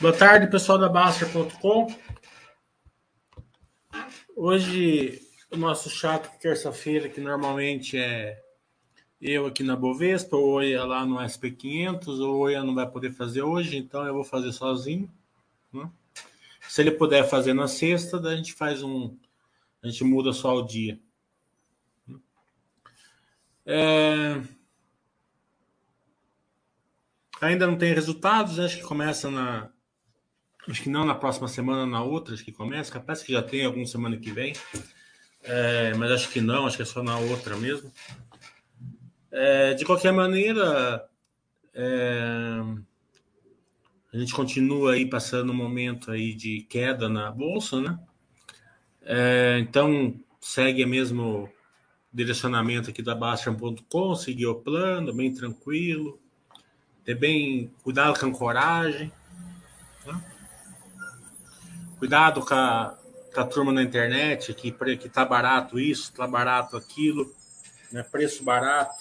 Boa tarde, pessoal da Baster.com. Hoje, o nosso chato terça-feira, que normalmente é eu aqui na Bovespa, ou Oia lá no SP500, ou Oia não vai poder fazer hoje, então eu vou fazer sozinho. Né? Se ele puder fazer na sexta, a gente faz um. A gente muda só o dia. É... Ainda não tem resultados, acho que começa na. Acho que não na próxima semana, na outra, acho que começa. Capaz que já tem alguma semana que vem. É, mas acho que não, acho que é só na outra mesmo. É, de qualquer maneira, é, a gente continua aí passando um momento aí de queda na bolsa, né? É, então segue o mesmo direcionamento aqui da Bastian.com, seguir o plano, bem tranquilo, ter bem cuidado com a ancoragem, né? cuidado com a, com a turma na internet que que tá barato isso, tá barato aquilo, né? Preço barato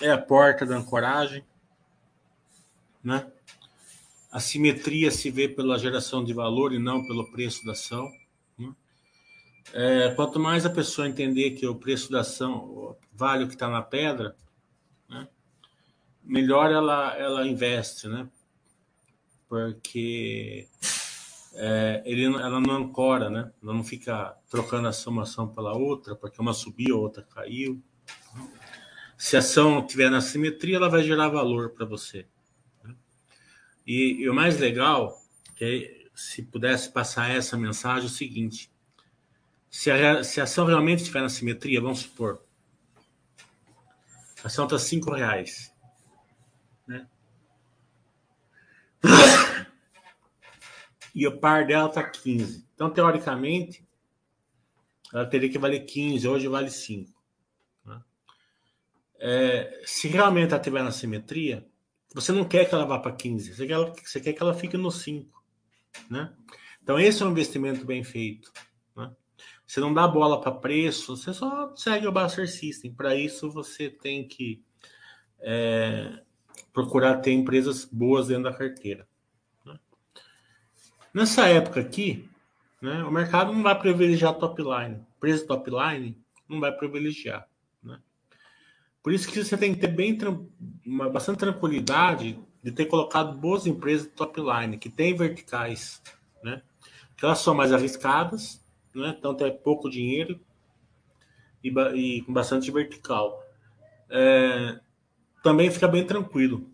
é a porta da ancoragem, né? A simetria se vê pela geração de valor e não pelo preço da ação. Né? É, quanto mais a pessoa entender que o preço da ação vale o que está na pedra? Melhor ela, ela investe, né? Porque é, ele, ela não ancora, né? Ela não fica trocando ação, uma ação pela outra, porque uma subiu, a outra caiu. Se a ação estiver na simetria, ela vai gerar valor para você. Né? E, e, o mais legal, que é, se pudesse passar essa mensagem, é o seguinte: se a, se a ação realmente estiver na simetria, vamos supor, a ação está cinco reais, né? e o par dela está 15. Então, teoricamente, ela teria que valer 15, hoje vale 5 é, se realmente ela estiver na simetria, você não quer que ela vá para 15, você quer, você quer que ela fique no 5. Né? Então, esse é um investimento bem feito. Né? Você não dá bola para preço, você só segue o Buster System. Para isso, você tem que é, procurar ter empresas boas dentro da carteira. Né? Nessa época aqui, né, o mercado não vai privilegiar top line. Preço top line não vai privilegiar. Por isso que você tem que ter bem uma, bastante tranquilidade de ter colocado boas empresas top line, que tem verticais, né? Que elas são mais arriscadas, né? Então tem pouco dinheiro e, e com bastante vertical. É, também fica bem tranquilo.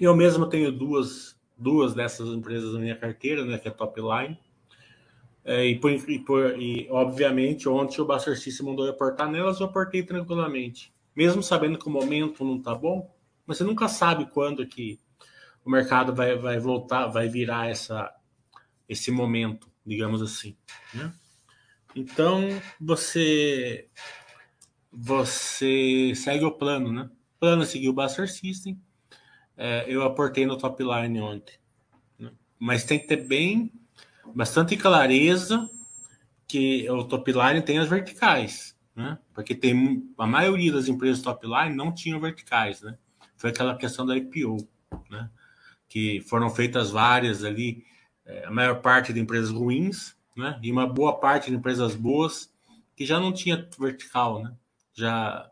Eu mesmo tenho duas, duas dessas empresas na minha carteira, né? Que é top line. É, e, por, e, por, e, obviamente, ontem o Buster System mandou eu aportar nelas, eu aportei tranquilamente mesmo sabendo que o momento não está bom, mas você nunca sabe quando que o mercado vai, vai voltar, vai virar essa, esse momento, digamos assim. Né? Então você você segue o plano, né? O plano é seguir o Buster System. É, eu aportei no top line ontem, né? mas tem que ter bem bastante clareza que o top line tem as verticais né? Porque tem a maioria das empresas top line não tinham verticais, né? Foi aquela questão da IPO, né? Que foram feitas várias ali, é, a maior parte de empresas ruins, né? E uma boa parte de empresas boas que já não tinha vertical, né? Já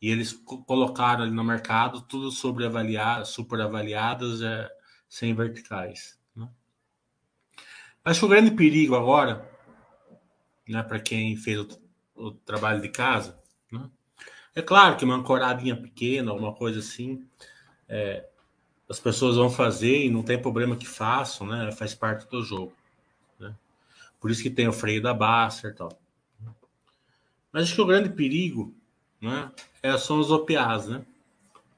e eles colocaram ali no mercado tudo sobre avaliar, super avaliadas, é, sem verticais. Né? Acho que o grande perigo agora, né, para quem fez o o trabalho de casa. Né? É claro que uma ancoradinha pequena, alguma coisa assim, é, as pessoas vão fazer e não tem problema que façam, né? Faz parte do jogo. Né? Por isso que tem o freio da Baster e tal. Mas acho que o grande perigo né, é, são os OPAs, né?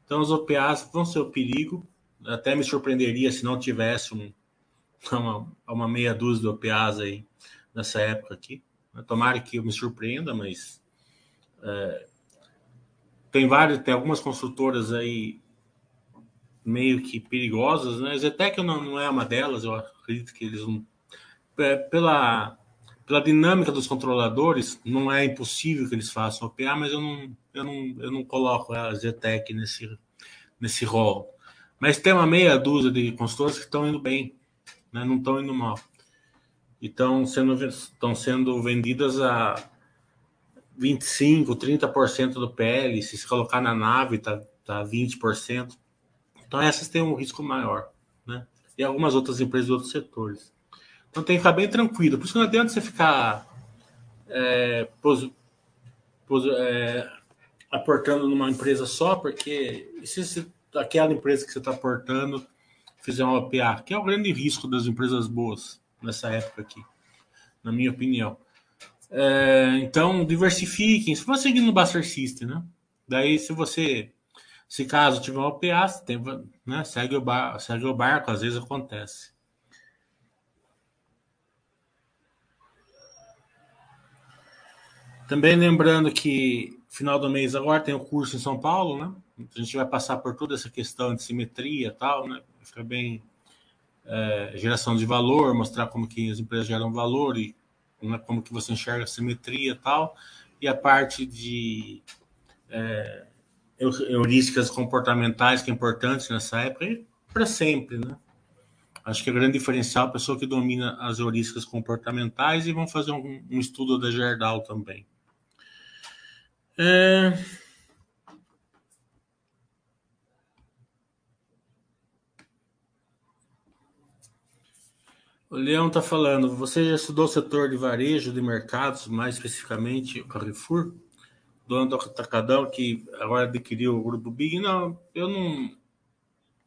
Então os OPAs vão ser o perigo. Até me surpreenderia se não tivesse um, uma, uma meia dúzia de OPAs aí nessa época aqui. Tomara que eu me surpreenda, mas é, tem vários, tem algumas construtoras aí meio que perigosas, né? Zetec não, não é uma delas, eu acredito que eles não. É, pela, pela dinâmica dos controladores, não é impossível que eles façam OPA, mas eu não, eu não, eu não coloco a Zetec nesse, nesse rol. Mas tem uma meia dúzia de consultoras que estão indo bem, né? não estão indo mal. E estão sendo, estão sendo vendidas a 25%, 30% do PL. Se se colocar na nave, está tá 20%. Então essas têm um risco maior. Né? E algumas outras empresas de outros setores. Então tem que ficar bem tranquilo. Por isso que não adianta você ficar é, pos, pos, é, aportando numa empresa só, porque se, se aquela empresa que você está aportando fizer uma OPA, que é o grande risco das empresas boas nessa época aqui, na minha opinião. É, então, diversifiquem. Se for seguindo o Buster System, né? Daí, se você, se caso tiver uma OPA, você tem, né? segue, o bar, segue o barco, às vezes acontece. Também lembrando que final do mês agora tem o curso em São Paulo, né? A gente vai passar por toda essa questão de simetria e tal, né? Fica bem é, geração de valor, mostrar como que as empresas geram valor e né, como que você enxerga a simetria e tal. E a parte de é, heurísticas comportamentais que é importante nessa época e para sempre, né? Acho que é o grande diferencial a pessoa que domina as heurísticas comportamentais e vão fazer um, um estudo da Gerdau também. É... O Leão está falando, você já estudou o setor de varejo de mercados, mais especificamente o Carrefour, dono do Atacadão, que agora adquiriu o Grupo Big? Não, eu não,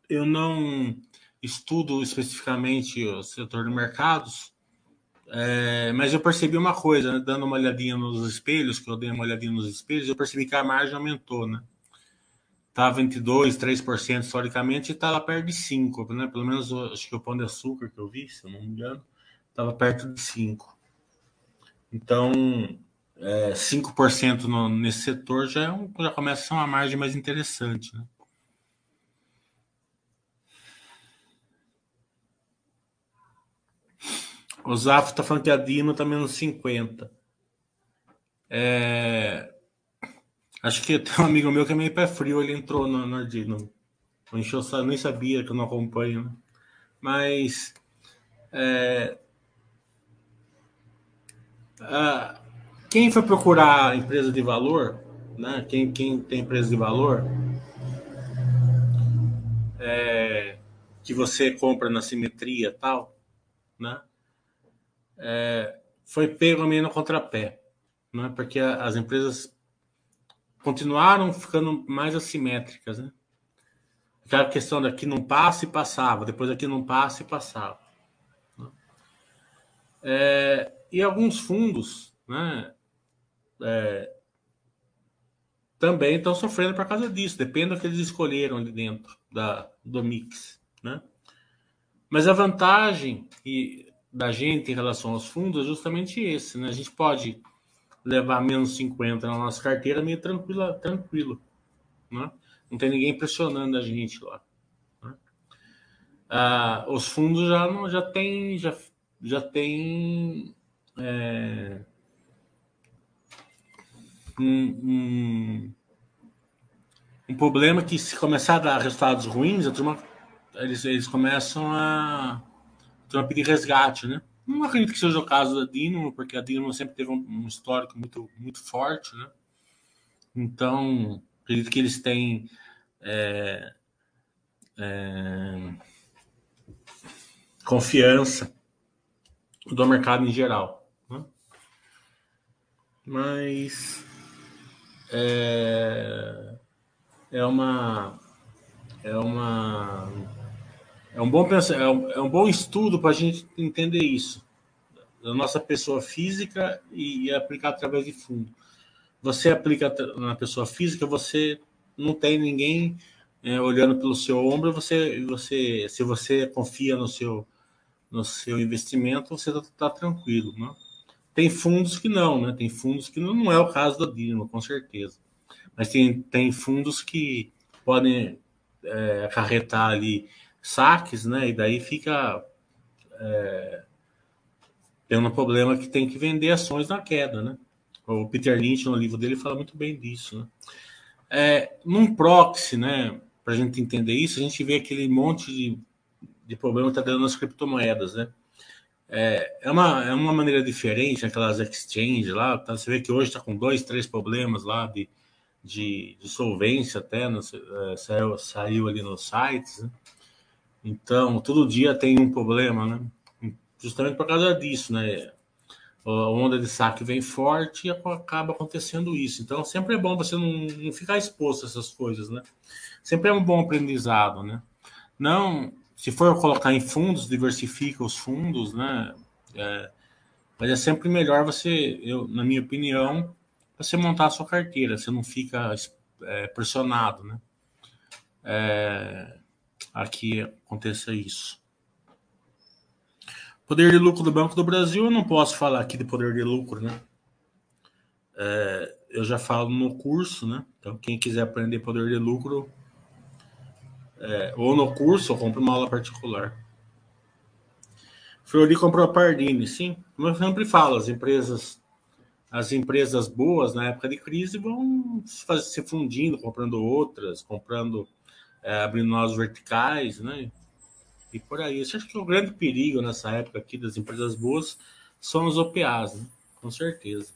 eu não estudo especificamente o setor de mercados, é, mas eu percebi uma coisa, né? dando uma olhadinha nos espelhos, que eu dei uma olhadinha nos espelhos, eu percebi que a margem aumentou, né? Tá 22, 3% historicamente e está lá perto de 5, né? Pelo menos acho que o pão de açúcar que eu vi, se eu não me engano, estava perto de 5. Então, é, 5% no, nesse setor já, é um, já começa a ser uma margem mais interessante, né? O Zafo tá falando que a Dino tá menos 50. É... Acho que tem um amigo meu que é meio pé frio, ele entrou no, no Dino. Encheu, nem sabia que eu não acompanho, né? Mas. É... Ah, quem foi procurar empresa de valor, né? Quem, quem tem empresa de valor, é... que você compra na simetria tal, né? É, foi pego meio no contrapé, né? porque as empresas continuaram ficando mais assimétricas. Né? Aquela questão daqui não passa e passava, depois aqui não passa e passava. Né? É, e alguns fundos né, é, também estão sofrendo por causa disso, depende do que eles escolheram ali dentro da, do mix. Né? Mas a vantagem, e da gente em relação aos fundos é justamente esse, né? A gente pode levar menos 50 na nossa carteira meio tranquila, tranquilo, né? Não tem ninguém pressionando a gente lá. Né? Ah, os fundos já não já tem já já tem é, um, um, um, problema que se começar a dar resultados ruins, turma, eles, eles começam a Trump de resgate, né? Não acredito que seja o caso da Dino, porque a Dino sempre teve um, histórico muito, muito forte, né? Então, acredito que eles têm é, é, confiança do mercado em geral. Né? Mas é, é uma é uma é um bom, é um, é um bom estudo para a gente entender isso, da nossa pessoa física e, e aplicar através de fundo. Você aplica na pessoa física, você não tem ninguém é, olhando pelo seu ombro, você, você, se você confia no seu, no seu investimento, você está tá tranquilo. Né? Tem fundos que não, né? Tem fundos que não, não é o caso do Dino, com certeza. Mas tem, tem fundos que podem é, acarretar ali saques, né? E daí fica é, tendo um problema que tem que vender ações na queda, né? O Peter Lynch, no livro dele, fala muito bem disso, né? É, num proxy, né? para a gente entender isso, a gente vê aquele monte de, de problema que está dando nas criptomoedas, né? É, é, uma, é uma maneira diferente, aquelas exchanges lá, tá? você vê que hoje está com dois, três problemas lá de, de, de solvência até, no, é, saiu, saiu ali nos sites, né? Então, todo dia tem um problema, né? Justamente por causa disso, né? A onda de saque vem forte e acaba acontecendo isso. Então, sempre é bom você não, não ficar exposto a essas coisas, né? Sempre é um bom aprendizado, né? Não, se for colocar em fundos, diversifica os fundos, né? É, mas é sempre melhor você, eu, na minha opinião, você montar a sua carteira, você não fica é, pressionado, né? É, aqui aconteça isso. Poder de lucro do Banco do Brasil, eu não posso falar aqui de poder de lucro, né? É, eu já falo no curso, né? Então, quem quiser aprender poder de lucro, é, ou no curso, ou compra uma aula particular. Flori comprou a Pardini, sim. Como eu sempre falo, as empresas, as empresas boas na época de crise vão se fundindo, comprando outras, comprando é, abrindo novos verticais, né? E por aí. Eu acho que o grande perigo nessa época aqui das empresas boas são os OPAs, né? Com certeza.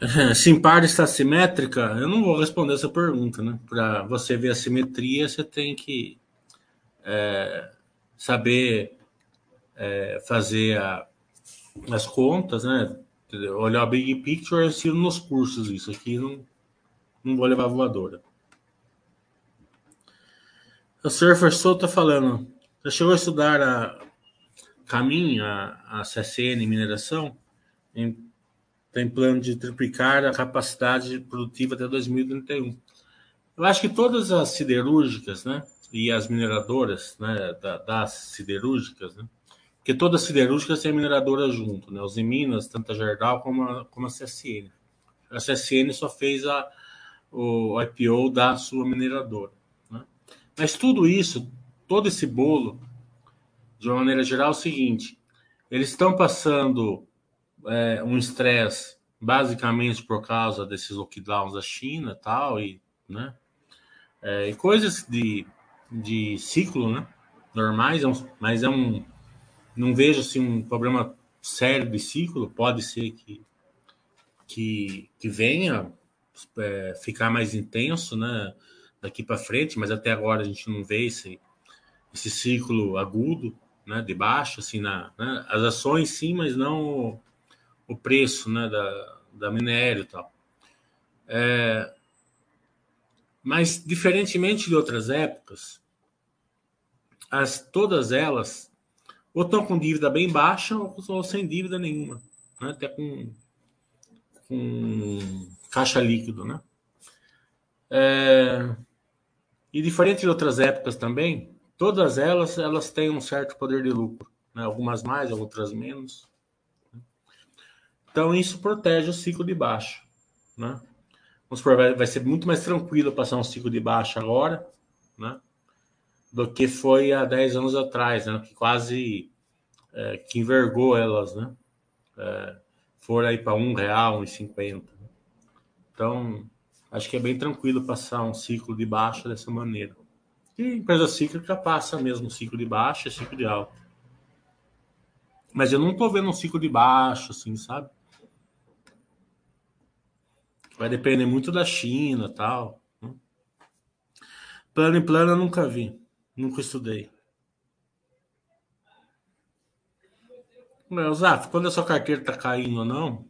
Simpar está simétrica? Eu não vou responder essa pergunta, né? Para você ver a simetria, você tem que é, saber é, fazer a, as contas, né? Olhar a big picture, eu ensino nos cursos isso. Aqui não, não vou levar voadora. O Surfer Soul está falando. Já chegou a estudar a Caminho, a, a CSN mineração? Em, tem plano de triplicar a capacidade produtiva até 2031. Eu acho que todas as siderúrgicas, né, e as mineradoras, né, das siderúrgicas, né, porque todas as siderúrgicas têm a mineradora junto, né? Os em Minas, tanto a Gerdau como a, como a CSN. A CSN só fez a, o IPO da sua mineradora. Né? Mas tudo isso, todo esse bolo, de uma maneira geral, é o seguinte: eles estão passando é, um estresse basicamente por causa desses lockdowns da China tal, e, né? É, e coisas de, de ciclo né? normais, é mas é um não vejo assim um problema sério de ciclo. Pode ser que que, que venha é, ficar mais intenso, né? Daqui para frente, mas até agora a gente não vê esse esse ciclo agudo, né? De baixo, assim, na né? as ações sim, mas não o, o preço, né? Da, da minério e tal. É, mas diferentemente de outras épocas, as todas elas ou estão com dívida bem baixa ou, sem dívida nenhuma, né? até com, com caixa líquido. Né? É, e diferente de outras épocas também, todas elas elas têm um certo poder de lucro, né? algumas mais, outras menos. Então isso protege o ciclo de baixa. Né? Vamos supor, vai, vai ser muito mais tranquilo passar um ciclo de baixa agora, né? Do que foi há 10 anos atrás, né? que quase é, que envergou elas, né? É, for aí para um real, um cinquenta. Então, acho que é bem tranquilo passar um ciclo de baixa dessa maneira. E empresa cíclica passa mesmo ciclo de baixa e ciclo de alta. Mas eu não estou vendo um ciclo de baixo, assim, sabe? Vai depender muito da China tal. Né? Plano em plano eu nunca vi. Nunca estudei. Não, Zaf, quando a sua carteira está caindo ou não.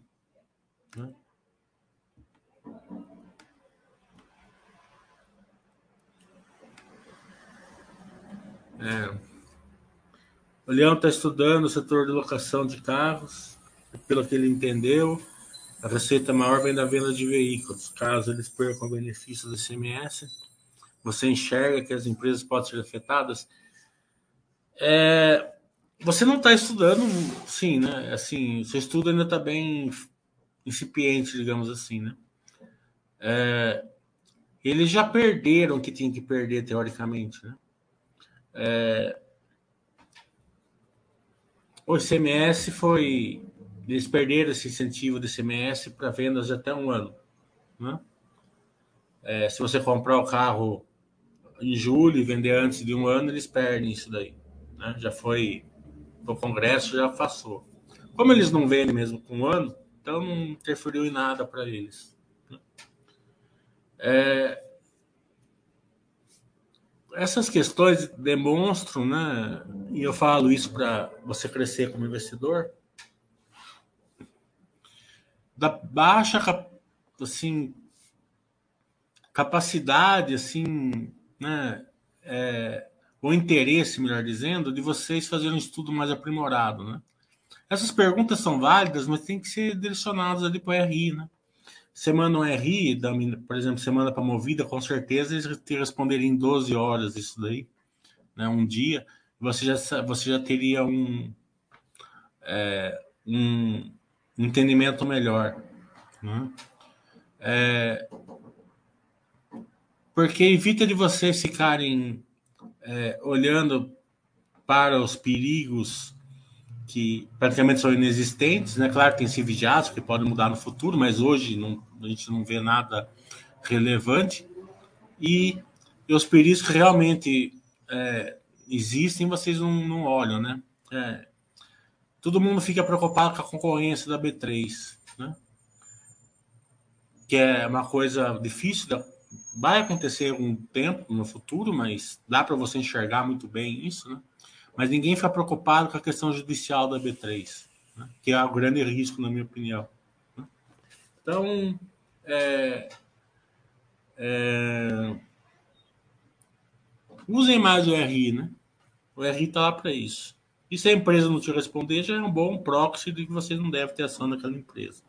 Né? É. O Leão está estudando o setor de locação de carros, pelo que ele entendeu. A receita maior vem da venda de veículos. Caso eles percam o benefício do ICMS, você enxerga que as empresas podem ser afetadas? É, você não está estudando, sim, né? Assim, seu estudo ainda está bem incipiente, digamos assim, né? É, eles já perderam o que tinha que perder, teoricamente, né? É, o ICMS foi eles perderam esse incentivo de CMS para vendas de até um ano. Né? É, se você comprar o carro em julho e vender antes de um ano, eles perdem isso daí. Né? Já foi o Congresso, já passou. Como eles não vendem mesmo com um ano, então não interferiu em nada para eles. Né? É, essas questões demonstram, né? E eu falo isso para você crescer como investidor, da baixa assim capacidade assim né é, o interesse melhor dizendo de vocês fazerem um estudo mais aprimorado né essas perguntas são válidas mas tem que ser direcionadas ali para o RI né manda um RI por exemplo manda para movida com certeza eles te responderiam em 12 horas isso daí né um dia você já você já teria um é, um entendimento melhor. Né? É, porque evita de vocês ficarem é, olhando para os perigos que praticamente são inexistentes, né? Claro, tem se vigiados que podem mudar no futuro, mas hoje não, a gente não vê nada relevante. E, e os perigos que realmente é, existem, vocês não, não olham, né? É, todo mundo fica preocupado com a concorrência da B3, né? Que é uma coisa difícil, vai acontecer um tempo no futuro, mas dá para você enxergar muito bem isso, né? Mas ninguém fica preocupado com a questão judicial da B3, né? que é o grande risco, na minha opinião. Né? Então, é, é, usem mais o RI, né? O RI está lá para isso. E se a empresa não te responder, já é um bom proxy de que você não deve ter ação naquela empresa.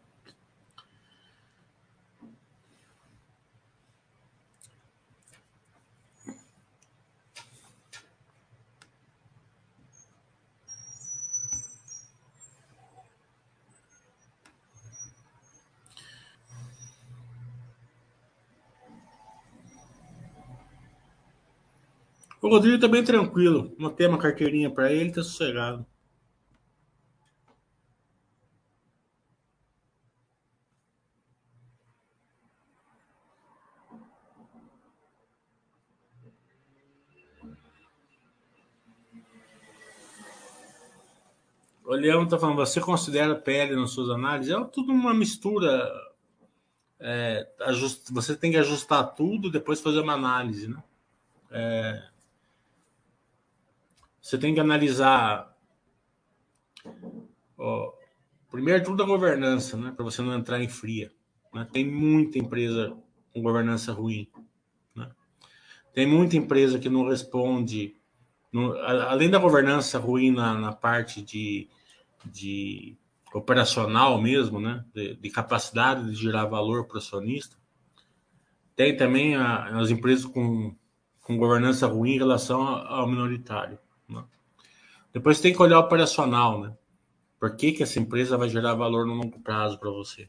O Rodrigo tá bem tranquilo. Não tem uma carteirinha para ele, tá sossegado. O Leão está falando, você considera pele nas suas análises? É tudo uma mistura. É, você tem que ajustar tudo, depois fazer uma análise, né? É, você tem que analisar. Ó, primeiro tudo a governança, né? Para você não entrar em fria. Né? Tem muita empresa com governança ruim. Né? Tem muita empresa que não responde. Além da governança ruim na, na parte de, de operacional mesmo, né? De, de, capacidade de gerar valor para o acionista, tem também a, as empresas com, com governança ruim em relação ao minoritário. Né? Depois tem que olhar o operacional, né? Por que, que essa empresa vai gerar valor no longo prazo para você?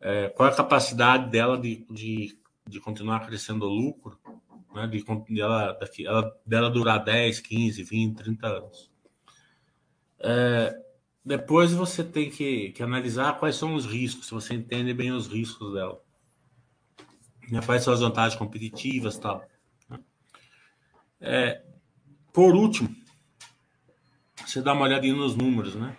É, qual é a capacidade dela de, de, de continuar crescendo o lucro, né? de, de ela, daqui, ela, dela durar 10, 15, 20, 30 anos. É, depois você tem que, que, analisar quais são os riscos, se você entende bem os riscos dela. Né? Quais são as vantagens competitivas tal. Né? É, por último, você dá uma olhadinha nos números, né?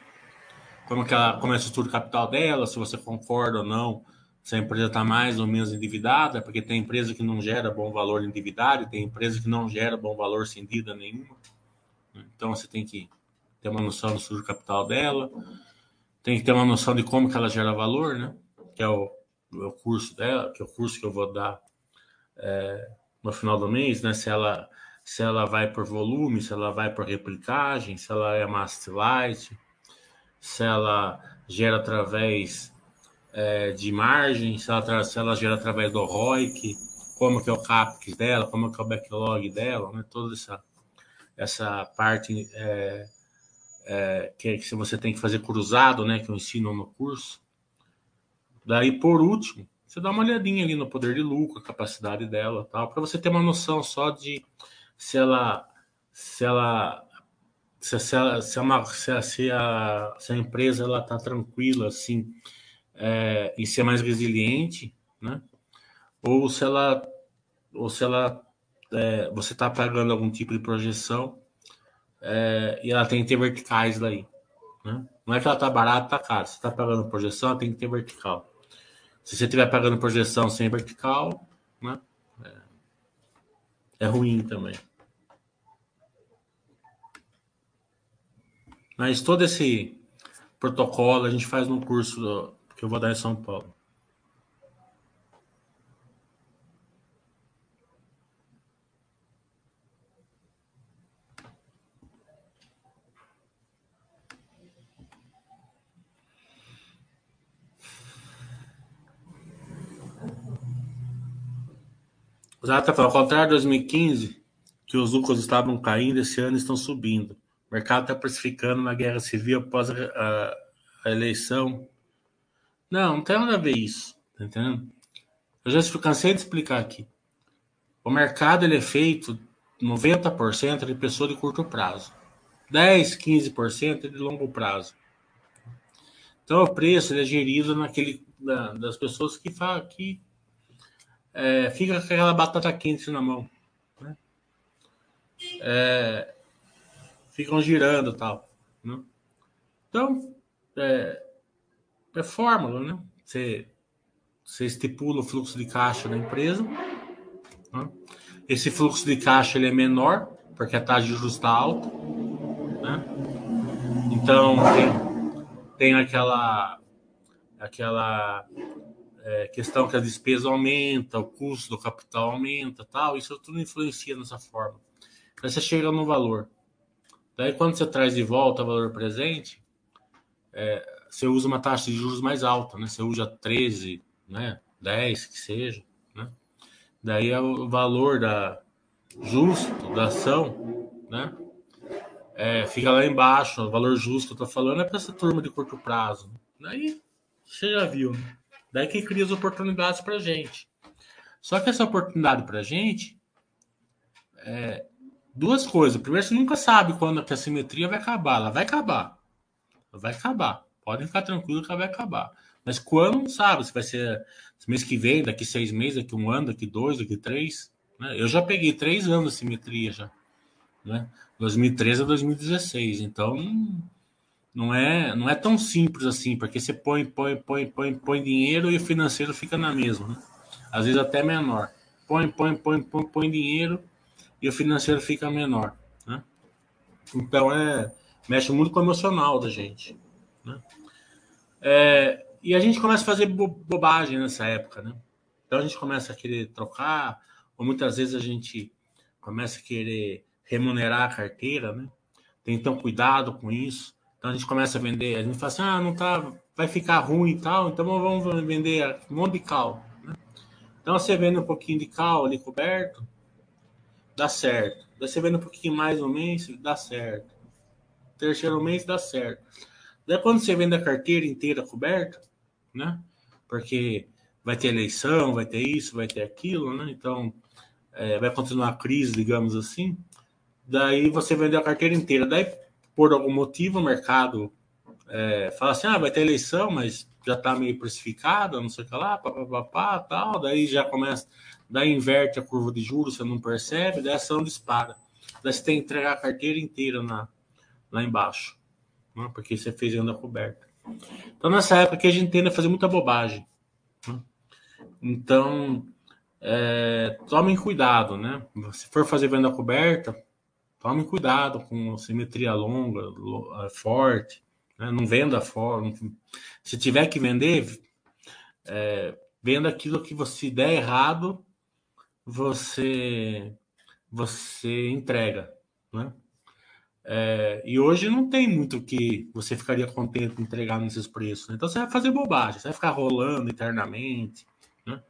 Como, que ela, como é estrutura capital dela, se você concorda ou não, se a empresa está mais ou menos endividada, porque tem empresa que não gera bom valor endividado, tem empresa que não gera bom valor sem dívida nenhuma. Então você tem que ter uma noção do estrutura capital dela, tem que ter uma noção de como que ela gera valor, né? Que é o, o curso dela, que é o curso que eu vou dar é, no final do mês, né? Se ela se ela vai por volume, se ela vai por replicagem, se ela é master light, se ela gera através é, de margem, se ela, se ela gera através do ROIC, como que é o CAPEX dela, como que é o backlog dela, né? toda essa, essa parte é, é, que, que você tem que fazer cruzado, né? que eu ensino no curso. Daí, por último, você dá uma olhadinha ali no poder de lucro, a capacidade dela, tal, para você ter uma noção só de se ela, se ela se, se, se, a, uma, se, a, se, a, se a empresa ela está tranquila assim é, em ser mais resiliente, né? Ou se ela ou se ela é, você está pagando algum tipo de projeção é, e ela tem que ter verticais daí. Né? Não é que ela está barata, está cara. Se está pagando projeção, ela tem que ter vertical. Se você estiver pagando projeção sem vertical, né? é, é ruim também. Mas todo esse protocolo a gente faz no curso que eu vou dar em São Paulo. Exato, ao contrário de 2015, que os lucros estavam caindo, esse ano estão subindo. O mercado está precificando uma guerra civil após a, a, eleição. Não, não tem nada a ver isso. Tá entendendo? Eu já cansei de explicar aqui. O mercado ele é feito 90% de pessoa de curto prazo. 10, 15% de longo prazo. Então o preço ele é gerido naquele da, das pessoas que, fa, que é, fica com aquela batata quente na mão. Né? É, ficam girando tal. Né? Então, é, é fórmula, né? Você, você estipula o fluxo de caixa da empresa. Né? Esse fluxo de caixa ele é menor, porque a taxa de juros está alta. Né? Então, tem, tem aquela, aquela é, questão que a despesa aumenta, o custo do capital aumenta, tal, isso tudo influencia nessa forma. Aí você chega no valor. Daí quando você traz de volta o valor presente, é, você usa uma taxa de juros mais alta, né? Você usa 13, né? 10, que seja, né? Daí é o valor da justo da ação, né? É, fica lá embaixo, o valor justo que eu tô falando é para essa turma de curto prazo. Daí você já viu, né? Daí que cria as oportunidades para gente. Só que essa oportunidade para gente é duas coisas. Primeiro, você nunca sabe quando a simetria vai acabar. Ela vai acabar. Ela vai acabar. Podem ficar tranquilos que ela vai acabar. Mas quando não sabe, se vai ser mês que vem, daqui seis meses, daqui um ano, daqui dois, daqui três. Né? Eu já peguei três anos de simetria já. Né? 2013 a 2016. Então, não é, não é tão simples assim, porque você põe, põe, põe, põe, põe dinheiro e o financeiro fica na mesma, né? Às vezes até menor. Põe, põe, põe, põe, põe dinheiro e o financeiro fica menor, né? Então é mexe muito com o emocional da gente, né? É, e a gente começa a fazer bobagem nessa época, né? Então a gente começa a querer trocar, ou muitas vezes a gente começa a querer remunerar a carteira, né? Tem então cuidado com isso. Então a gente começa a vender, a gente fala assim, ah, não tá, vai ficar ruim e tal, então vamos vender um monte de cal. Né? Então você vende um pouquinho de cal ali coberto, dá certo. Daí você vende um pouquinho mais no mês, dá certo. Terceiro mês dá certo. Daí quando você vende a carteira inteira coberta, né? Porque vai ter eleição, vai ter isso, vai ter aquilo, né? Então é, vai continuar a crise, digamos assim. Daí você vende a carteira inteira. Daí por algum motivo o mercado é, fala assim, ah, vai ter eleição, mas já está meio precificado, não sei o que lá, papapá, tal, daí já começa, daí inverte a curva de juros, você não percebe, daí a ação dispara. Daí você tem que entregar a carteira inteira na, lá embaixo, né? porque você fez renda coberta. Então, nessa época que a gente tende a fazer muita bobagem. Né? Então, é, tomem cuidado, né? Se for fazer venda coberta, Tome cuidado com simetria longa, eh, forte. Né? Não venda forte. Se tiver que vender, é, venda aquilo que você der errado, você você entrega, né? É, e hoje não tem muito que você ficaria contente entregar nesses preços. Né? Então você vai fazer bobagem, você vai ficar rolando internamente. Né?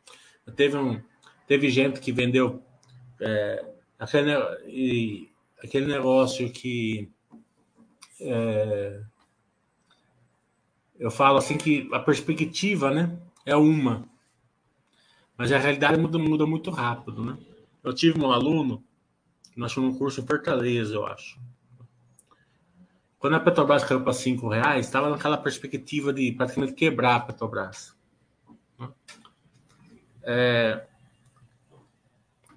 Teve, um, teve gente que vendeu é, aquele, e, aquele negócio que é, eu falo assim que a perspectiva, né, é uma, mas a realidade muda, muda muito rápido, né? Eu tive um aluno, nós fomos um curso em Fortaleza, eu acho. quando a Petrobras caiu para cinco reais, estava naquela perspectiva de praticamente quebrar a Petrobras. Né? É,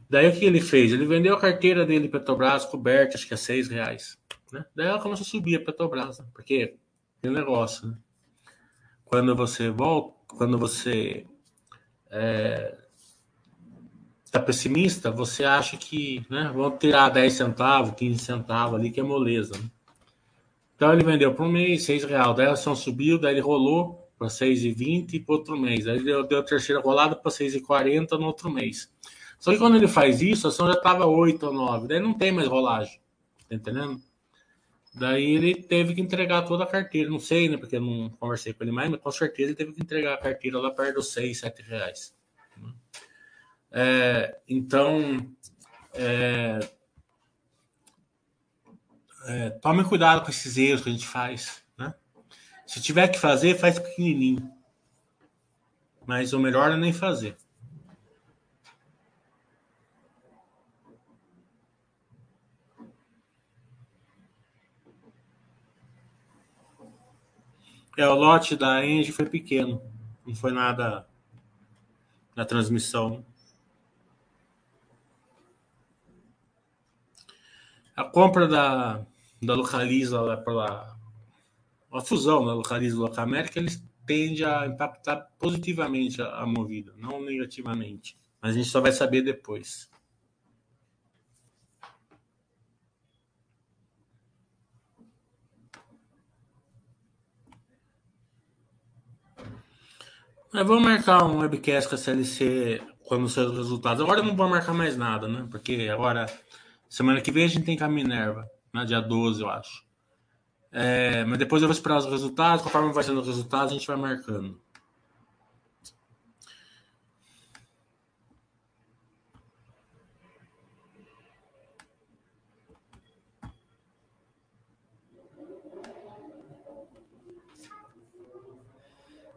daí o que ele fez? Ele vendeu a carteira dele Petrobras coberta, acho que é seis reais. Né? Daí ela começou a subir a Petrobras, né? porque tem um negócio. Né? Quando você volta, quando você é, está pessimista, você acha que né, vão tirar 10 centavos, 15 centavos ali, que é moleza. Né? Então ele vendeu por um mês, 6 reais. Daí a ação subiu, daí ele rolou para 6,20 para outro mês. Aí deu, deu a terceira rolada para 6,40 no outro mês. Só que quando ele faz isso, a ação já estava 8 ou 9. Daí não tem mais rolagem. Tá entendendo? Daí ele teve que entregar toda a carteira. Não sei, né? Porque eu não conversei com ele mais, mas com certeza ele teve que entregar a carteira lá perto dos 6, 7 reais. Né? É, então, é, é, tome cuidado com esses erros que a gente faz. Né? Se tiver que fazer, faz pequenininho. Mas o melhor é nem fazer. É, o lote da Engie foi pequeno. Não foi nada na transmissão. A compra da, da Localiza lá a fusão da Localiza e Locamérica, eles tende a impactar positivamente a, a movida, não negativamente. Mas a gente só vai saber depois. Mas vamos marcar um webcast com a CLC quando sair os resultados. Agora não vou marcar mais nada, né? Porque agora Semana que vem a gente tem com a Minerva, né, dia 12, eu acho. É, mas depois eu vou esperar os resultados. Conforme vai sendo os resultados, a gente vai marcando.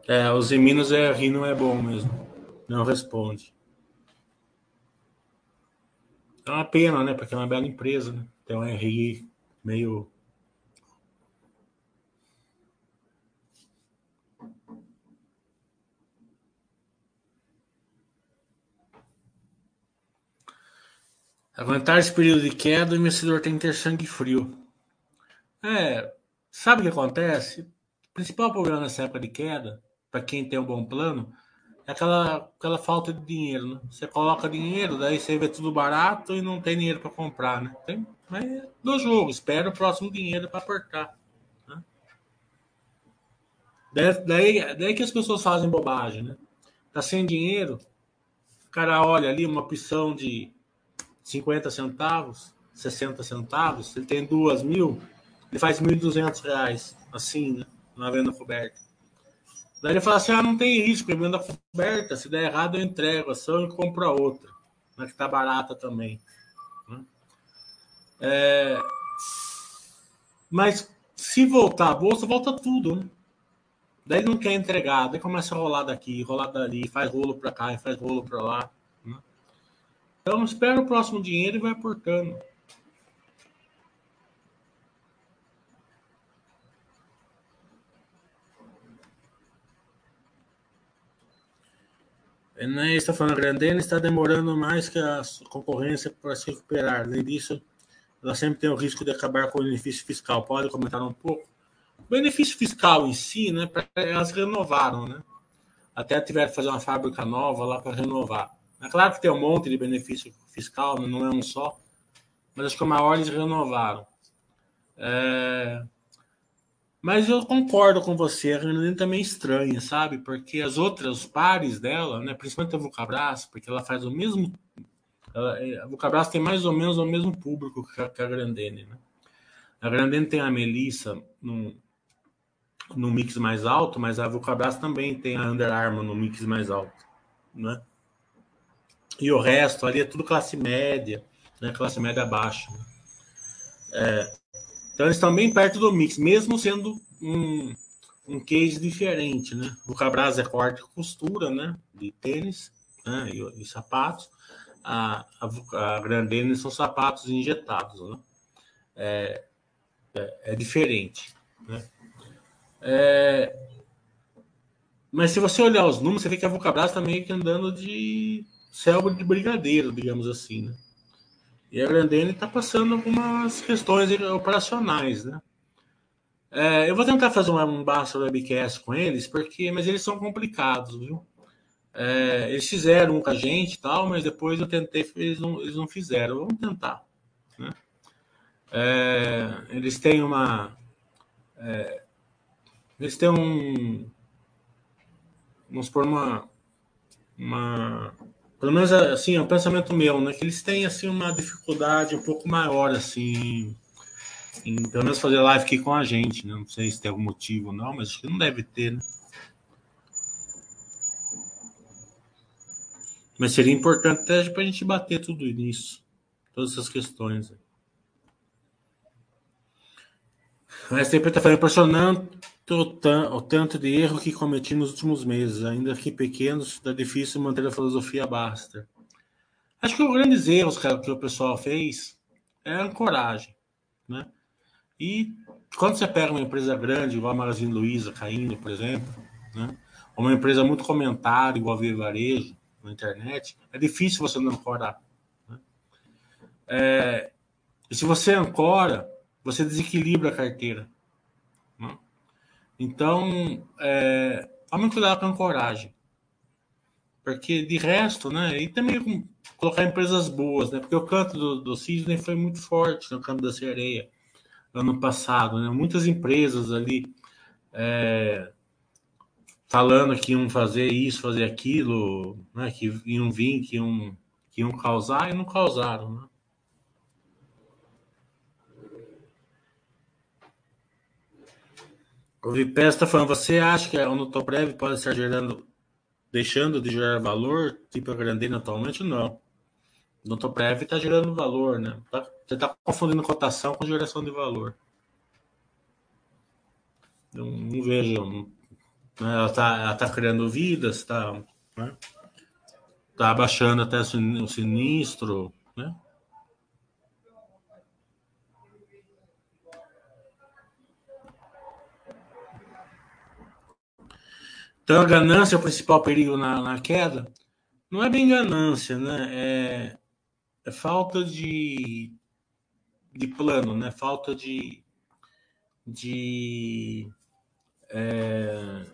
É, os em Minas é rir não é bom mesmo. Não responde. É uma pena, né? Porque é uma bela empresa, né? Tem um RI meio. Aguentar esse período de queda, o investidor tem que ter sangue frio. É, sabe o que acontece? O principal problema nessa época de queda, para quem tem um bom plano, é aquela, aquela falta de dinheiro, né? Você coloca dinheiro, daí você vê tudo barato e não tem dinheiro para comprar, né? Tem, mas é do jogo, espera o próximo dinheiro para apertar. Né? Daí, daí, daí que as pessoas fazem bobagem, né? Tá sem dinheiro, o cara olha ali uma opção de 50 centavos, 60 centavos, ele tem duas mil, ele faz 1.200 reais, assim, né? Na venda coberta. Daí ele fala assim: ah, não tem risco, venda coberta. Se der errado, eu entrego ação e compro a outra, né, que está barata também. Né? É... Mas se voltar a bolsa, volta tudo. Né? Daí ele não quer entregar, daí começa a rolar daqui, rolar dali, faz rolo para cá, faz rolo para lá. Né? Então espera o próximo dinheiro e vai aportando. Enéas está falando, Grandene está demorando mais que a concorrência para se recuperar. Além disso, ela sempre tem o risco de acabar com o benefício fiscal. Pode comentar um pouco? O benefício fiscal em si, né, elas renovaram, né? Até tiveram que fazer uma fábrica nova lá para renovar. É claro que tem um monte de benefício fiscal, não é um só, mas acho que o maior eles renovaram. É... Mas eu concordo com você, a Renanine também é estranha, sabe? Porque as outras, pares dela, né, principalmente a Vulcabras, porque ela faz o mesmo. Ela, é, a Vulcabras tem mais ou menos o mesmo público que a, que a Grandene, né? A Grandene tem a Melissa no, no mix mais alto, mas a Vulcabras também tem a Under Armour no mix mais alto, né? E o resto ali é tudo classe média, né? Classe média baixa. Né? É, então eles estão bem perto do mix, mesmo sendo um, um case diferente, né? O Cabras é corte e costura, né? De tênis né? e, e sapatos. A, a, a Grandene são sapatos injetados, né? É, É, é diferente. Né? É, mas se você olhar os números, você vê que a Vulcabras está meio que andando de selva de brigadeiro, digamos assim, né? E a Grandene está passando algumas questões operacionais, né? É, eu vou tentar fazer um, basta webcast com eles, porque, mas eles são complicados, viu? É, eles fizeram um com a gente tal, mas depois eu tentei, eles não, eles não fizeram. Vamos tentar. Né? É, eles têm uma. É, eles têm um, vamos supor, uma, uma pelo menos assim, é um pensamento meu, né, que eles têm assim uma dificuldade um pouco maior assim em pelo menos fazer live aqui com a gente, né? Não sei se tem algum motivo ou não, mas acho que não deve ter, né? Mas seria importante até para a gente bater tudo nisso, todas essas questões. O STP está falando impressionante o, tanto de erro que cometi nos últimos meses, ainda que pequenos, está difícil manter a filosofia basta. Acho que os grandes erros que, que o pessoal fez é a ancoragem, né? E quando você pega uma empresa grande, igual a Magazine Luiza caindo, por exemplo, né? Uma empresa muito comentada, igual a Via Varejo, na internet, é difícil você não ancorar. Né? É, e se você ancora, você desequilibra a carteira. Então, é, tome cuidado com a ancoragem. Porque de resto, né? E também colocar empresas boas, né? Porque o canto do, do Cisne foi muito forte no canto da sereia ano passado, né? Muitas empresas ali é, falando que iam fazer isso, fazer aquilo, né? Que iam vir, que iam, que iam causar e não causaram, né? O Vipés está falando, você acha que a Unotoprev pode estar gerando, deixando de gerar valor, tipo a Grandena atualmente? Não. O Unotoprev está gerando valor, né? Tá, você está confundindo cotação com geração de valor. Não, não vejo. Né? Ela está tá criando vidas, está né? tá abaixando até o sinistro, né? Então, a ganância é o principal perigo na, na queda. Não é bem ganância, né? É, é falta de, de plano, né? Falta de, de, é,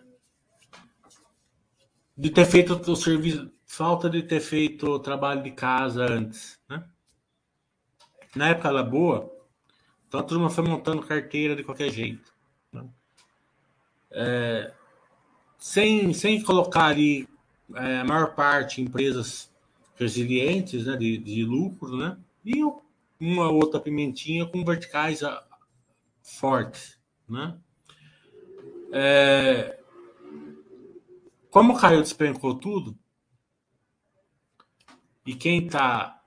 de ter feito o serviço, falta de ter feito o trabalho de casa antes, né? Na época ela boa, então a turma foi montando carteira de qualquer jeito. Né? É, sem, sem colocar ali é, a maior parte em empresas resilientes, né, de, de lucro, né, e uma outra pimentinha com verticais ah, fortes, né. É, como caiu, despencou tudo, e quem tá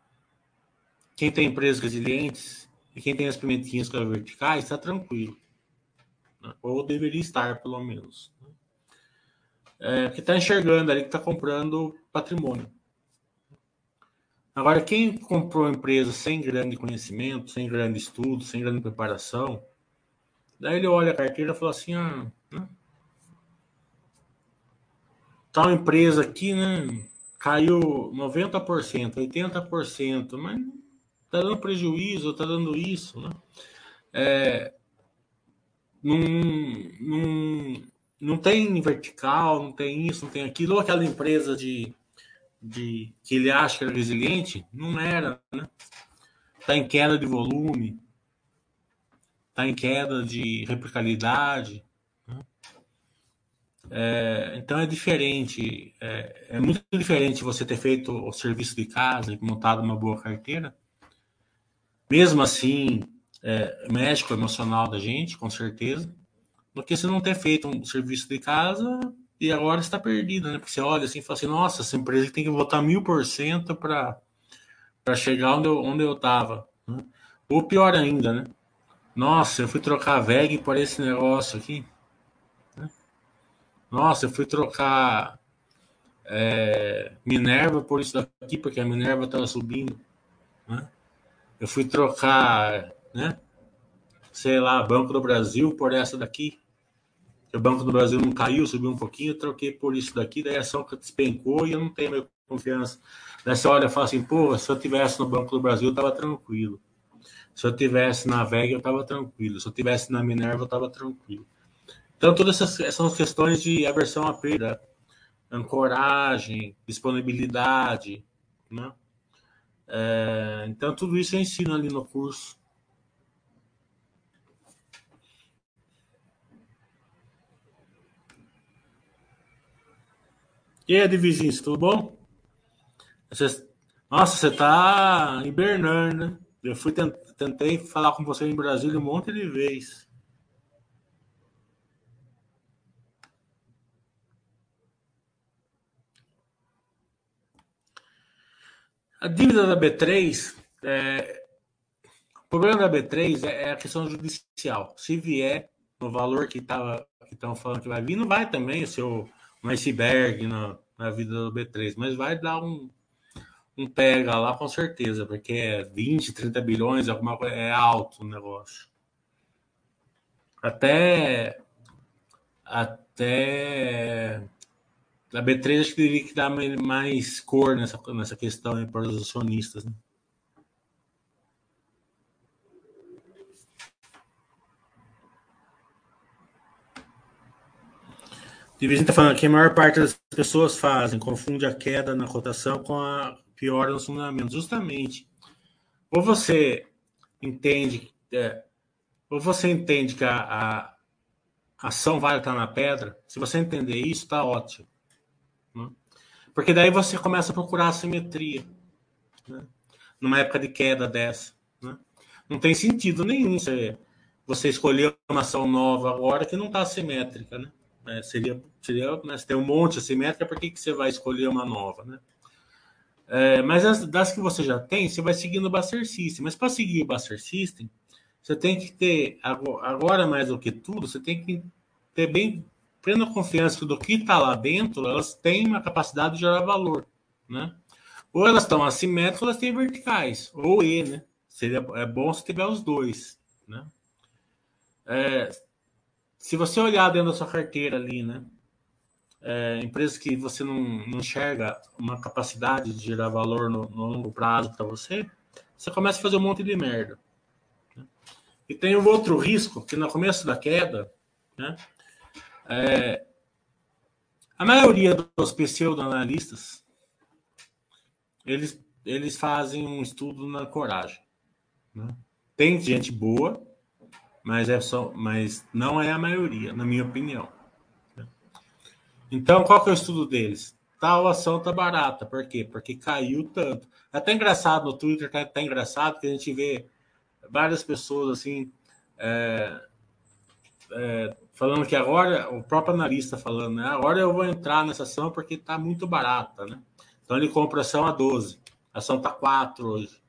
quem tem empresas resilientes e quem tem as pimentinhas com verticais está tranquilo. Né? Ou deveria estar, pelo menos é, que está enxergando ali que está comprando patrimônio. Agora, quem comprou empresa sem grande conhecimento, sem grande estudo, sem grande preparação, daí ele olha a carteira e fala assim: ah, né? tal empresa aqui, né? Caiu 90%, 80%, mas está dando prejuízo, está dando isso, né? É, num, num, não tem vertical, não tem isso, não tem aquilo, ou aquela empresa de, de que ele acha que era resiliente, não era, né? Está em queda de volume, está em queda de replicabilidade. Né? É, então é diferente, é, é, muito diferente você ter feito o serviço de casa e montado uma boa carteira. Mesmo assim, é, emocional da gente, com certeza do que você não ter feito um serviço de casa e agora está perdido, né? Porque você olha assim e fala assim, nossa, essa empresa tem que votar mil por cento para chegar onde eu, onde eu tava. Né? Ou pior ainda, né? Nossa, eu fui trocar a VEG por esse negócio aqui. Né? Nossa, eu fui trocar é, Minerva por isso daqui, porque a Minerva estava subindo. Né? Eu fui trocar, né? sei lá, Banco do Brasil por essa daqui. O Banco do Brasil não caiu, subiu um pouquinho, eu troquei por isso daqui, daí a ação despencou e eu não tenho minha confiança. Daí você olha e fala assim, pô, se eu tivesse no Banco do Brasil, eu tava tranquilo. Se eu tivesse na Vega, eu tava tranquilo. Se eu tivesse na Minerva, eu tava tranquilo. Então, todas essas são questões de aversão à perda, ancoragem, disponibilidade, né? É, então, tudo isso eu ensino ali no curso. E aí, Divizinho, tudo bom? Você... Nossa, você tá hibernando, né? Eu fui tentei falar com você em Brasília um monte de vezes. A dívida da B3, é, o problema da B3 é, é, a questão judicial. Se vier no valor que estava que estão falando que vai vir, não vai também o seu um iceberg na, na vida do B3, mas vai dar um, um pega lá com certeza, porque é 20, 30 bilhões, alguma coisa, é alto o negócio. Até até a B3 acho que teria que dar mais cor nessa, nessa questão para os acionistas. Né? Division está falando que a maior parte das pessoas fazem, confunde a queda na cotação com a piora nos fundamentos. Justamente. Ou você entende, é, ou você entende que a, a ação vai estar na pedra. Se você entender isso, está ótimo. Né? Porque daí você começa a procurar a simetria. Né? Numa época de queda dessa. Né? Não tem sentido nenhum você, você escolher uma ação nova agora que não está simétrica. Né? É, seria, seria né, tem um monte assimétrica, por que, que você vai escolher uma nova? Né? É, mas as, das que você já tem, você vai seguindo o Buster System. Mas para seguir o Buster System, você tem que ter, agora mais do que tudo, você tem que ter bem plena confiança do que está lá dentro, elas têm uma capacidade de gerar valor, né? Ou elas estão assimétricas, ou elas têm verticais, ou E, né? Seria é bom se tiver os dois, né? É, se você olhar dentro da sua carteira ali, né? É, empresas que você não, não enxerga uma capacidade de gerar valor no, no longo prazo para você, você começa a fazer um monte de merda. Né? E tem um outro risco, que no começo da queda, né? É, a maioria dos pseudo-analistas eles, eles fazem um estudo na coragem. Né? Tem gente boa, mas, é só, mas não é a maioria, na minha opinião. Então, qual que é o estudo deles? Tal ação tá barata. Por quê? Porque caiu tanto. É até engraçado no Twitter, tá, tá engraçado que a gente vê várias pessoas assim. É, é, falando que agora, o próprio analista falando, né? Agora eu vou entrar nessa ação porque está muito barata, né? Então ele compra ação a 12, a ação está 4 hoje.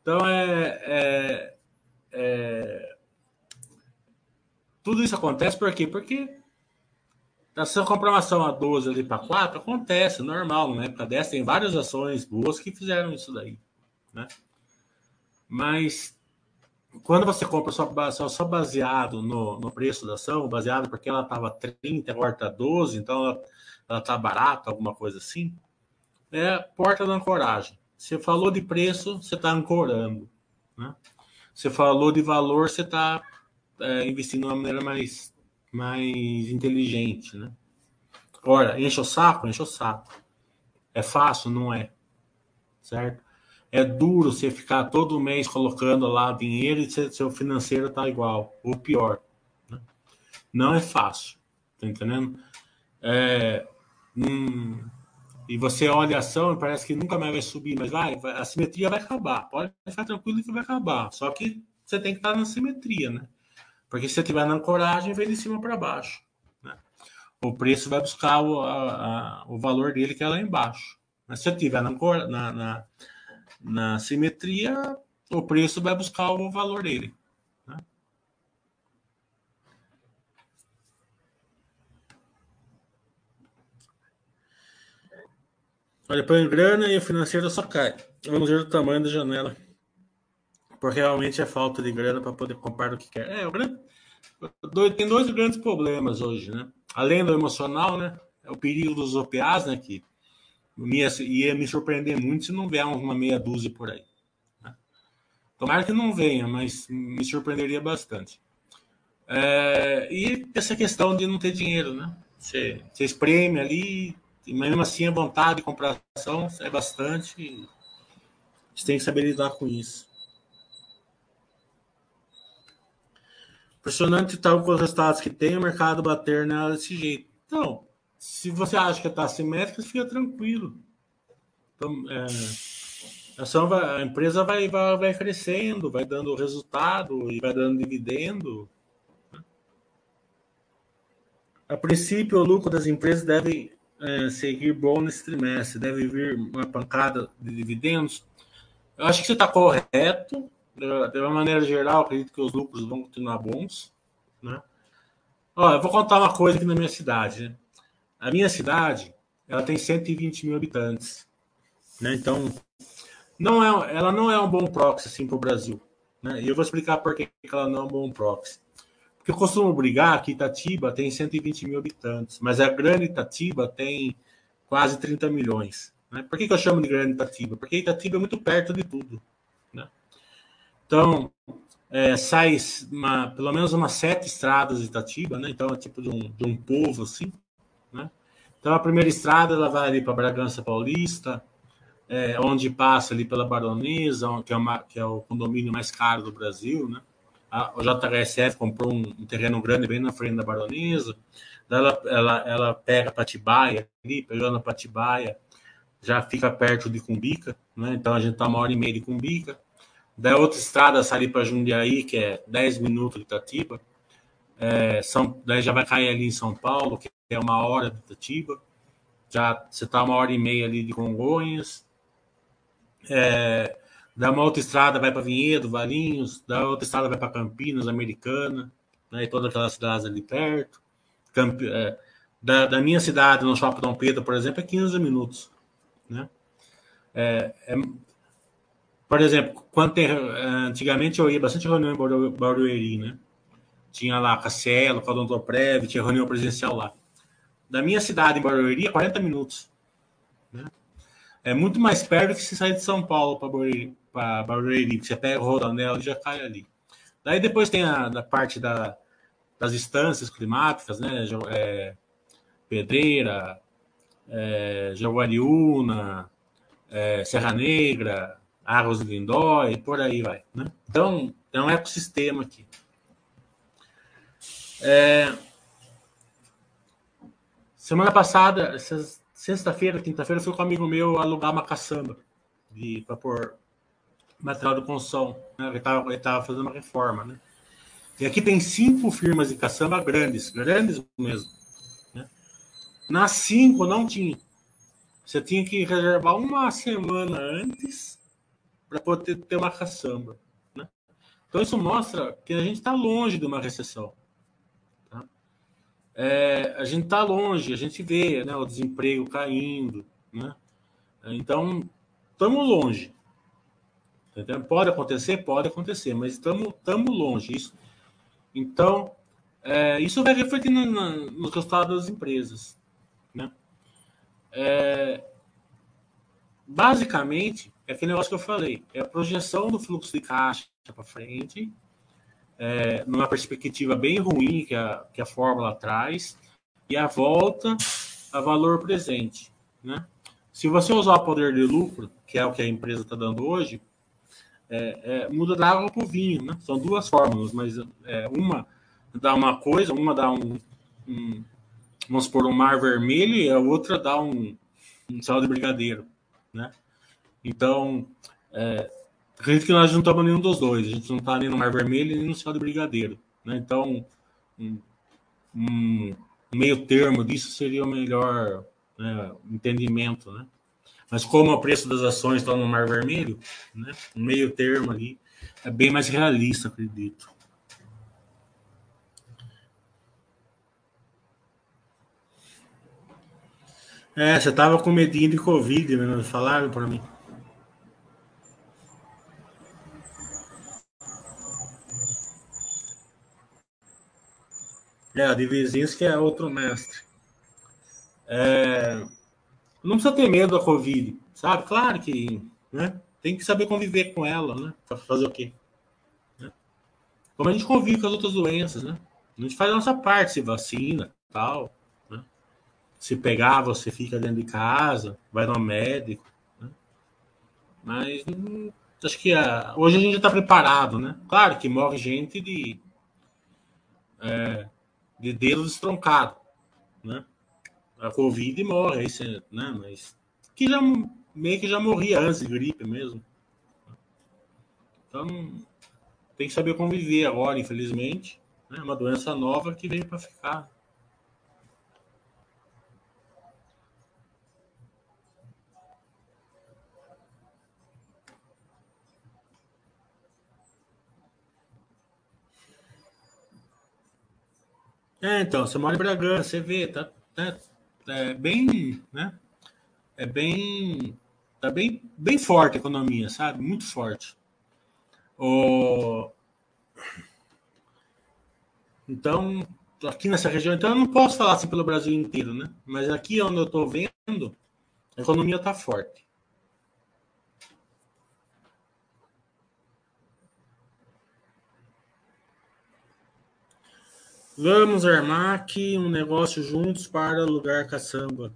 Então é, é, é, Tudo isso acontece por quê? Porque a ação compra uma ação a 12 ali para 4, acontece, normal, na época dessa, tem várias ações boas que fizeram isso daí, né? Mas quando você compra só, só baseado no, no preço da ação, baseado porque ela estava 30, agora está 12, então ela está barata, alguma coisa assim, é porta da ancoragem. Você falou de preço, você está ancorando. Né? Você falou de valor, você está é, investindo de uma maneira mais, mais inteligente. Né? Ora, enche o saco? Enche o saco. É fácil? Não é. Certo? é duro você ficar todo mês colocando lá dinheiro e seu financeiro tá igual, ou pior. Né? Não é fácil, tá entendendo? É, hum, e você olha a ação e parece que nunca mais vai subir, mas vai, a simetria vai acabar. Pode ficar tranquilo que vai acabar. Só que você tem que estar na simetria, né? Porque se você estiver na ancoragem, vem de cima para baixo. Né? O preço vai buscar o, a, a, o valor dele que é lá embaixo. Mas se você estiver na, na, na na simetria, o preço vai buscar o valor dele. Olha, põe grana e o financeiro só cai. Vamos ver o tamanho da janela porque realmente é falta de grana para poder comprar o que quer. É, o grande, tem dois grandes problemas hoje, né? Além do emocional, né? É o perigo dos OPAs, né? Que ia, ia me surpreender muito se não vier uma meia dúzia por aí. Né? Tomara que não venha, mas me surpreenderia bastante. É, e essa questão de não ter dinheiro, né? Você, você espreme ali, e mesmo assim a vontade de comprar ação é bastante. Você tem que saber lidar com isso. Impressionante tal com os resultados que tem o mercado bater nela desse jeito. Então, se você acha que está assimétrica, fica tranquilo. Então, é, a, ação vai, a empresa vai, vai, vai crescendo, vai dando resultado e vai dando dividendo. A princípio, o lucro das empresas deve é, seguir bom nesse trimestre, deve vir uma pancada de dividendos. Eu acho que você está correto. De uma maneira geral, acredito que os lucros vão continuar bons. Né? Ó, eu vou contar uma coisa aqui na minha cidade. Né? A minha cidade ela tem 120 mil habitantes. Né? Então, não é, ela não é um bom proxy assim, para o Brasil. Né? E eu vou explicar por que ela não é um bom proxy. Eu costumo brigar que Itatiba tem 120 mil habitantes, mas a grande Itatiba tem quase 30 milhões. Né? Por que, que eu chamo de grande Itatiba? Porque Itatiba é muito perto de tudo. Né? Então, é, sai uma, pelo menos umas sete estradas de Itatiba, né? então é tipo de um, de um povo assim. Né? Então, a primeira estrada ela vai ali para Bragança Paulista, é, onde passa ali pela Baronesa, que é, uma, que é o condomínio mais caro do Brasil, né? A, o JHSF comprou um, terreno grande bem na frente da Baronesa, ela, ela, ela pega Patibaia, ali, pegando Patibaia, já fica perto de Cumbica, né? então a gente está uma hora e meia de Cumbica. Da outra estrada sai para Jundiaí, que é 10 minutos de Itatiba. É, São, daí já vai cair ali em São Paulo, que é uma hora de Itatiba. Já você está uma hora e meia ali de Congonhas. É, da uma outra estrada vai para Vinhedo, Valinhos, da outra estrada vai para Campinas, Americana, né, e todas aquelas cidades ali perto. Camp, é, da, da, minha cidade, no Shopping Dom Pedro, por exemplo, é 15 minutos. Né? É, é, por exemplo, quando tem, antigamente eu ia bastante reunião em Barueri, né? Tinha lá Cassielo, com a Odontoprev, tinha reunião presencial lá. Da minha cidade, em Barueri, é 40 minutos. Né? É muito mais perto que se sair de São Paulo para Barueri para Barueri, você pega o Rodanel e já cai ali. Daí depois tem a, a parte da, das instâncias climáticas, né? É, Pedreira, é, Jaguariúna, é, Serra Negra, Águas de Lindói, por aí vai. Né? Então, é um ecossistema aqui. É, semana passada, sexta-feira, quinta-feira, fui com um amigo meu alugar uma caçamba para pôr material de construção. Né? Ele estava fazendo uma reforma. Né? E aqui tem cinco firmas de caçamba grandes, grandes mesmo. Né? Nas cinco não tinha. Você tinha que reservar uma semana antes para poder ter uma caçamba. Né? Então isso mostra que a gente está longe de uma recessão. Tá? É, a gente está longe, a gente vê né, o desemprego caindo. Né? Então, estamos longe. Entendeu? Pode acontecer? Pode acontecer, mas estamos longe. Isso, então, é, isso vai refletir no, no, nos resultados das empresas. Né? É, basicamente, é aquele negócio que eu falei: é a projeção do fluxo de caixa para frente, é, numa perspectiva bem ruim que a, que a fórmula traz, e a volta a valor presente. Né? Se você usar o poder de lucro, que é o que a empresa está dando hoje, é, é, muda da água para o vinho, né? São duas fórmulas, mas é, uma dá uma coisa, uma dá um, um, vamos supor, um mar vermelho e a outra dá um, um céu de brigadeiro, né? Então, é, acredito que nós não estamos nenhum dos dois, a gente não está nem no mar vermelho nem no céu de brigadeiro, né? Então, um, um meio termo disso seria o melhor né, entendimento, né? Mas como o preço das ações está no mar vermelho, né, um meio termo ali é bem mais realista, acredito. É, você tava com medinho de Covid, né? Falaram para mim. É, de vizinhos que é outro mestre. É não precisa ter medo da Covid, sabe? Claro que né, tem que saber conviver com ela, né? Para fazer o quê? Né? Como a gente convive com as outras doenças, né? A gente faz a nossa parte, se vacina, tal. Né? Se pegar, você fica dentro de casa, vai no médico. Né? Mas hum, acho que a, hoje a gente já está preparado, né? Claro que morre gente de, é, de dedo estroncado, né? A Covid morre, aí você, né? Mas que já meio que já morria antes de gripe mesmo. Então tem que saber conviver agora, infelizmente. É né? uma doença nova que veio para ficar. É, então, você mora em Bragança, você vê, tá, tá, é bem, né? É bem, tá bem, bem forte a economia, sabe? Muito forte. O... Então, aqui nessa região, então eu não posso falar assim pelo Brasil inteiro, né? Mas aqui onde eu estou vendo, a economia está forte. Vamos armar aqui um negócio juntos para alugar caçamba.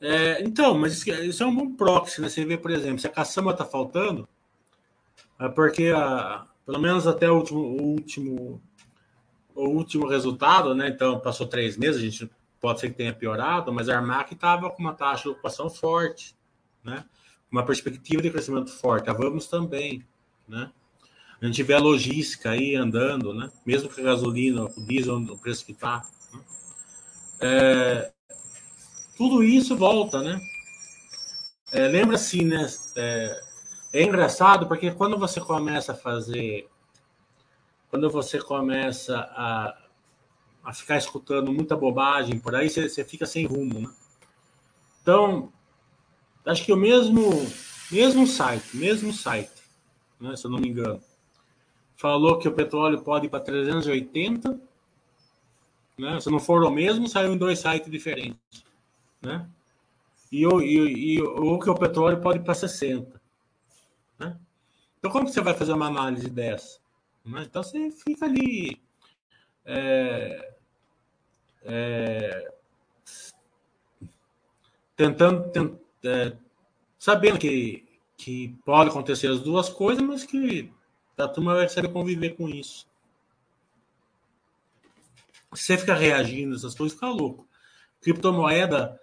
É, então, mas isso é um bom proxy, né? Você vê, por exemplo, se a caçamba está faltando, é porque a, pelo menos até o último, o último, o último resultado, né? Então passou três meses, a gente pode ser que tenha piorado, mas a Armac estava com uma taxa de ocupação forte, né? Uma perspectiva de crescimento forte. A Vamos também, né? A gente vê a logística aí andando, né? Mesmo com a gasolina, o diesel, o preço que está. Né? É, tudo isso volta, né? É, lembra assim, né? É, é, engraçado porque quando você começa a fazer, quando você começa a, a ficar escutando muita bobagem por aí, você, você fica sem rumo, né? Então, acho que o mesmo, mesmo site, mesmo site, né, se eu não me engano, falou que o petróleo pode ir para 380. Né? Se não for o mesmo, saiu em dois sites diferentes. Né? E, o, e, e o que o petróleo pode ir para 60. Né? Então, como que você vai fazer uma análise dessa? Né? Então, você fica ali. É, é, tentando, tent, é, sabendo que, que pode acontecer as duas coisas, mas que a turma vai saber conviver com isso. Você fica reagindo essas coisas, fica louco. Criptomoeda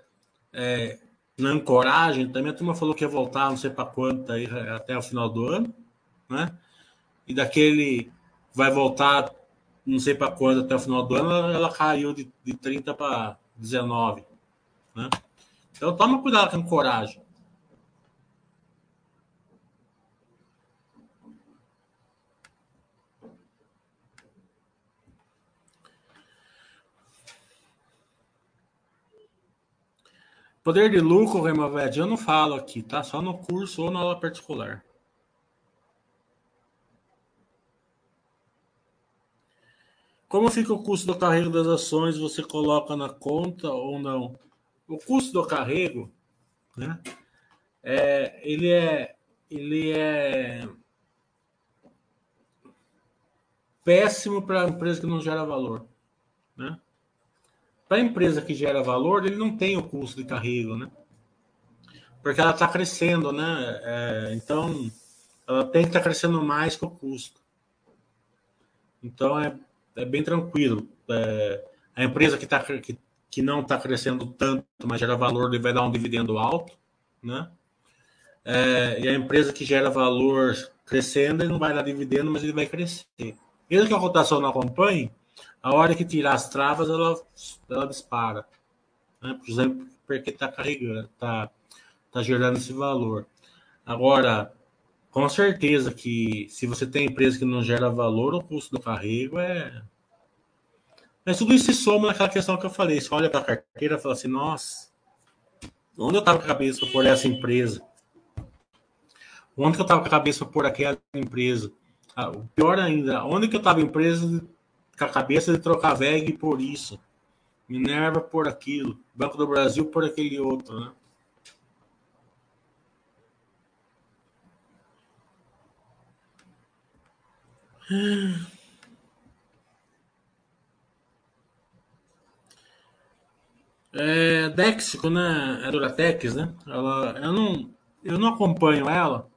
é, na ancoragem, também a turma falou que ia voltar não sei para quanto aí, até o final do ano, né? E daquele vai voltar não sei para quando até o final do ano, ela, ela caiu de, de 30 para 19, né? Então toma cuidado com a ancoragem. Poder de lucro, Removed, eu não falo aqui, tá? Só no curso ou na aula particular. Como fica o custo do carrego das ações? Você coloca na conta ou não? O custo do carrego, né? É, ele é, ele é péssimo para a empresa que não gera valor, né? Para a empresa que gera valor, ele não tem o custo de carrego, né? Porque ela está crescendo, né? É, então, ela tem que estar tá crescendo mais que o custo. Então, é, é bem tranquilo. É, a empresa que, tá, que, que não está crescendo tanto, mas gera valor, ele vai dar um dividendo alto, né? É, e a empresa que gera valor crescendo, ele não vai dar dividendo, mas ele vai crescer. Mesmo que a rotação não acompanhe, a hora que tirar as travas, ela, ela dispara. Né? Por exemplo, porque está carregando, está tá gerando esse valor. Agora, com certeza que se você tem empresa que não gera valor, o custo do carrego é. Mas tudo isso se soma naquela questão que eu falei. Você olha para a carteira e fala assim: nossa, onde eu estava com a cabeça por essa empresa? Onde que eu estava com a cabeça por aquela empresa? Ah, o pior ainda, onde que eu estava empresa com a cabeça de trocar VEG por isso. Minerva por aquilo. Banco do Brasil por aquele outro, né? É, Dexico, né? É Duratex, né? Ela, eu, não, eu não acompanho ela,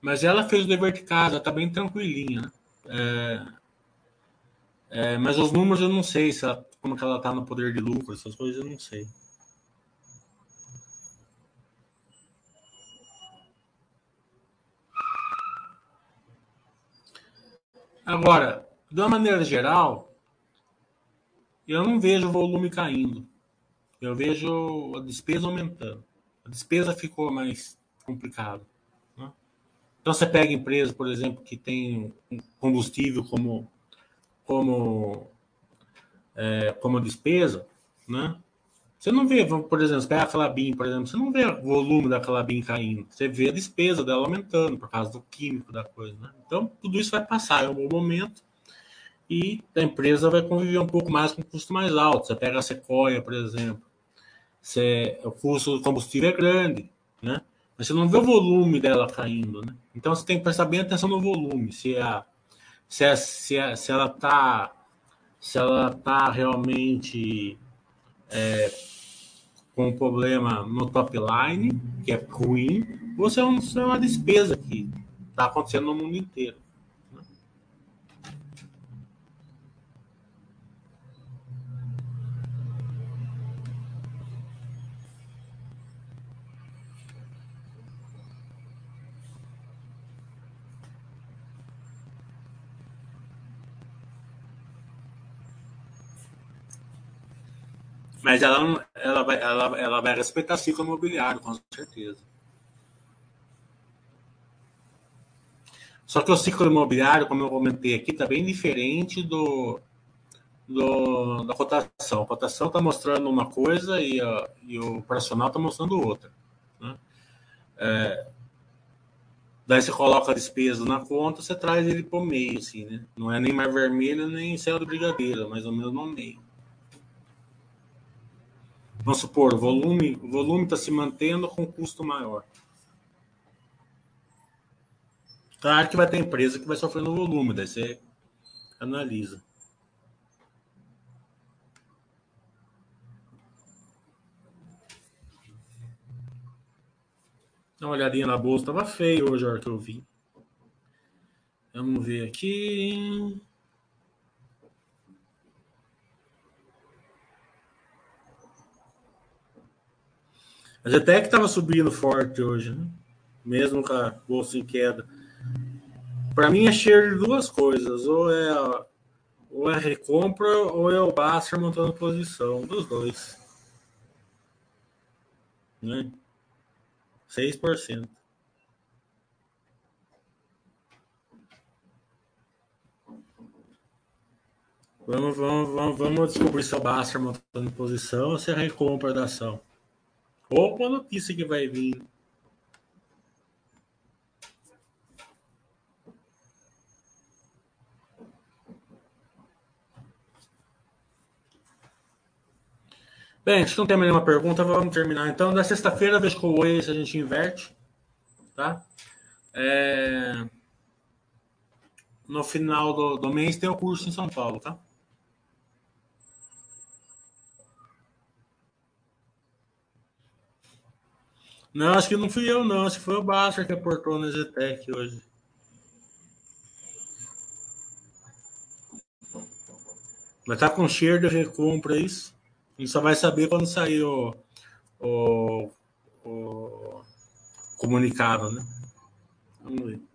mas ela fez o dever de casa, tá bem tranquilinha, né? É, é, mas os números eu não sei se ela, como que ela tá no poder de lucro, essas coisas eu não sei. Agora, de uma maneira geral, eu não vejo o volume caindo. Eu vejo a despesa aumentando. A despesa ficou mais complicada. Né? Então, você pega empresa, por exemplo, que tem combustível como como, é, como despesa, né? Você não vê, por exemplo, você pega a Calabim, por exemplo, você não vê o volume da Calabim caindo, você vê a despesa dela aumentando por causa do químico da coisa, né? Então, tudo isso vai passar em algum momento e a empresa vai conviver um pouco mais com custo mais alto. Você pega a Sequoia, por exemplo, você, o custo do combustível é grande, né? Mas você não vê o volume dela caindo, né? Então, você tem que prestar bem atenção no volume, se a se, é, se, é, se ela está se ela tá realmente é, com um problema no top line, que é ruim, ou se é, é uma despesa que está acontecendo no mundo inteiro. Mas ela, ela, vai, ela, ela vai respeitar ciclo imobiliário, com certeza. Só que o ciclo imobiliário, como eu comentei aqui, está bem diferente do, do, da cotação. A cotação está mostrando uma coisa e, a, e o operacional está mostrando outra. Né? É, daí você coloca a despesa na conta, você traz ele para o meio, assim, né? Não é nem mais vermelho, nem céu do brigadeiro, mais ou menos no meio. Vamos supor, o volume o volume está se mantendo com custo maior. Claro que vai ter empresa que vai sofrer no volume, daí você analisa. Dá uma olhadinha na bolsa, tava feio hoje a hora que eu vi. Vamos ver aqui. A Zetec estava subindo forte hoje, né? mesmo com a bolsa em queda. Para mim é cheiro de duas coisas, ou é ou é recompra ou é o Baster montando posição, dos dois. Né? 6%. Vamos, vamos, vamos, vamos descobrir se é o Baster montando posição ou se é recompra da ação. Ou a notícia que vai vir. Bem, se não tem nenhuma pergunta, vamos terminar. Então, na sexta-feira, vez com o Oi, a gente inverte. Tá? É... No final do, do mês tem o curso em São Paulo, tá? Não, acho que não fui eu, não. Acho que foi o Baixa que aportou na Zetec hoje. Mas tá com cheiro de recompra é isso. A gente só vai saber quando sair o, o, o comunicado, né? Vamos ver.